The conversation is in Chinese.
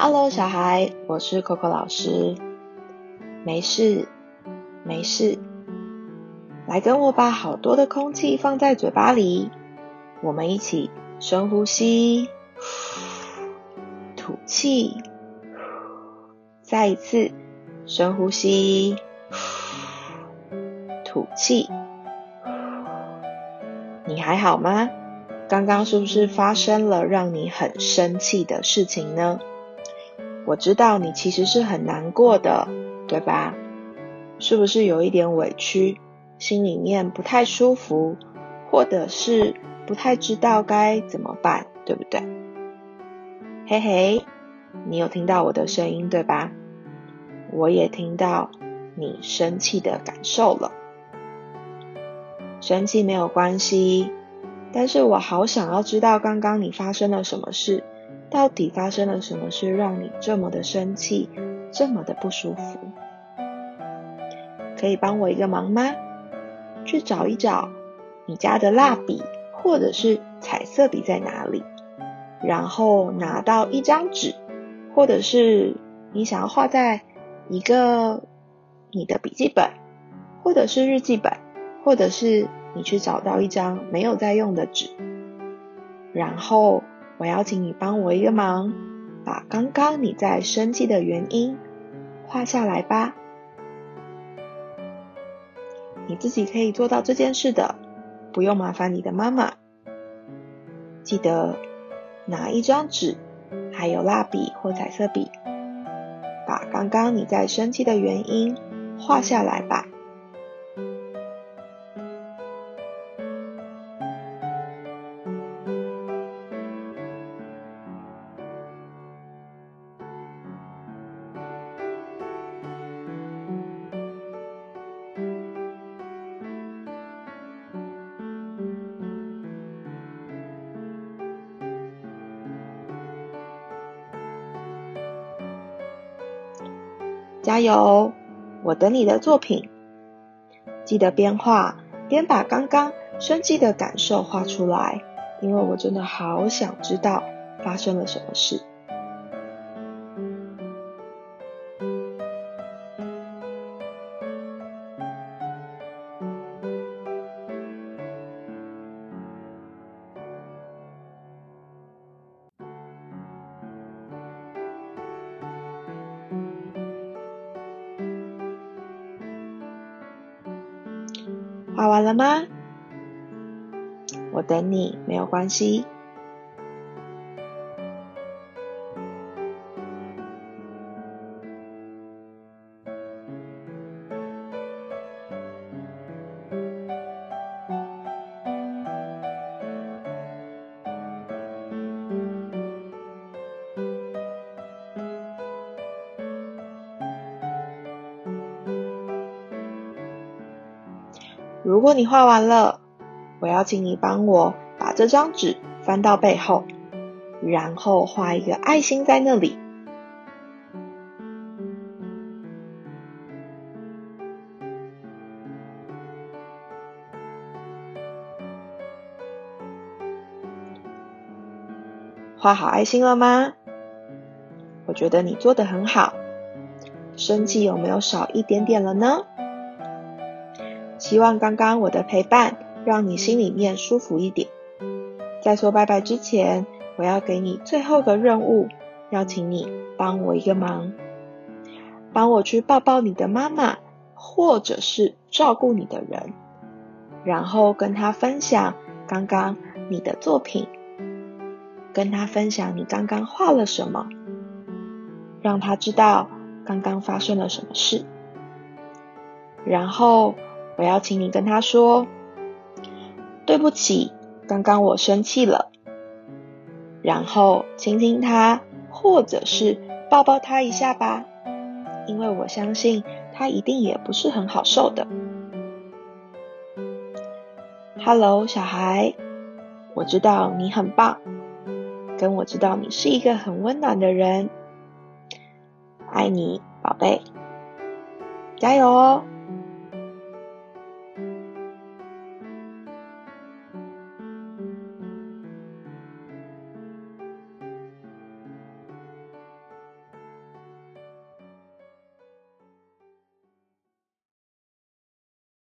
Hello，小孩，我是 Coco 老师。没事，没事，来跟我把好多的空气放在嘴巴里，我们一起深呼吸，吐气，再一次深呼吸，吐气。你还好吗？刚刚是不是发生了让你很生气的事情呢？我知道你其实是很难过的，对吧？是不是有一点委屈，心里面不太舒服，或者是不太知道该怎么办，对不对？嘿嘿，你有听到我的声音对吧？我也听到你生气的感受了。生气没有关系，但是我好想要知道刚刚你发生了什么事。到底发生了什么事，让你这么的生气，这么的不舒服？可以帮我一个忙吗？去找一找你家的蜡笔或者是彩色笔在哪里，然后拿到一张纸，或者是你想要画在一个你的笔记本，或者是日记本，或者是你去找到一张没有在用的纸，然后。我邀请你帮我一个忙，把刚刚你在生气的原因画下来吧。你自己可以做到这件事的，不用麻烦你的妈妈。记得拿一张纸，还有蜡笔或彩色笔，把刚刚你在生气的原因画下来吧。加油！我等你的作品。记得边画边把刚刚生气的感受画出来，因为我真的好想知道发生了什么事。画完了吗？我等你，没有关系。如果你画完了，我要请你帮我把这张纸翻到背后，然后画一个爱心在那里。画好爱心了吗？我觉得你做的很好。生气有没有少一点点了呢？希望刚刚我的陪伴让你心里面舒服一点。在说拜拜之前，我要给你最后个任务，邀请你帮我一个忙，帮我去抱抱你的妈妈，或者是照顾你的人，然后跟他分享刚刚你的作品，跟他分享你刚刚画了什么，让他知道刚刚发生了什么事，然后。我要请你跟他说：“对不起，刚刚我生气了。”然后亲亲他，或者是抱抱他一下吧，因为我相信他一定也不是很好受的。Hello，小孩，我知道你很棒，跟我知道你是一个很温暖的人，爱你，宝贝，加油哦！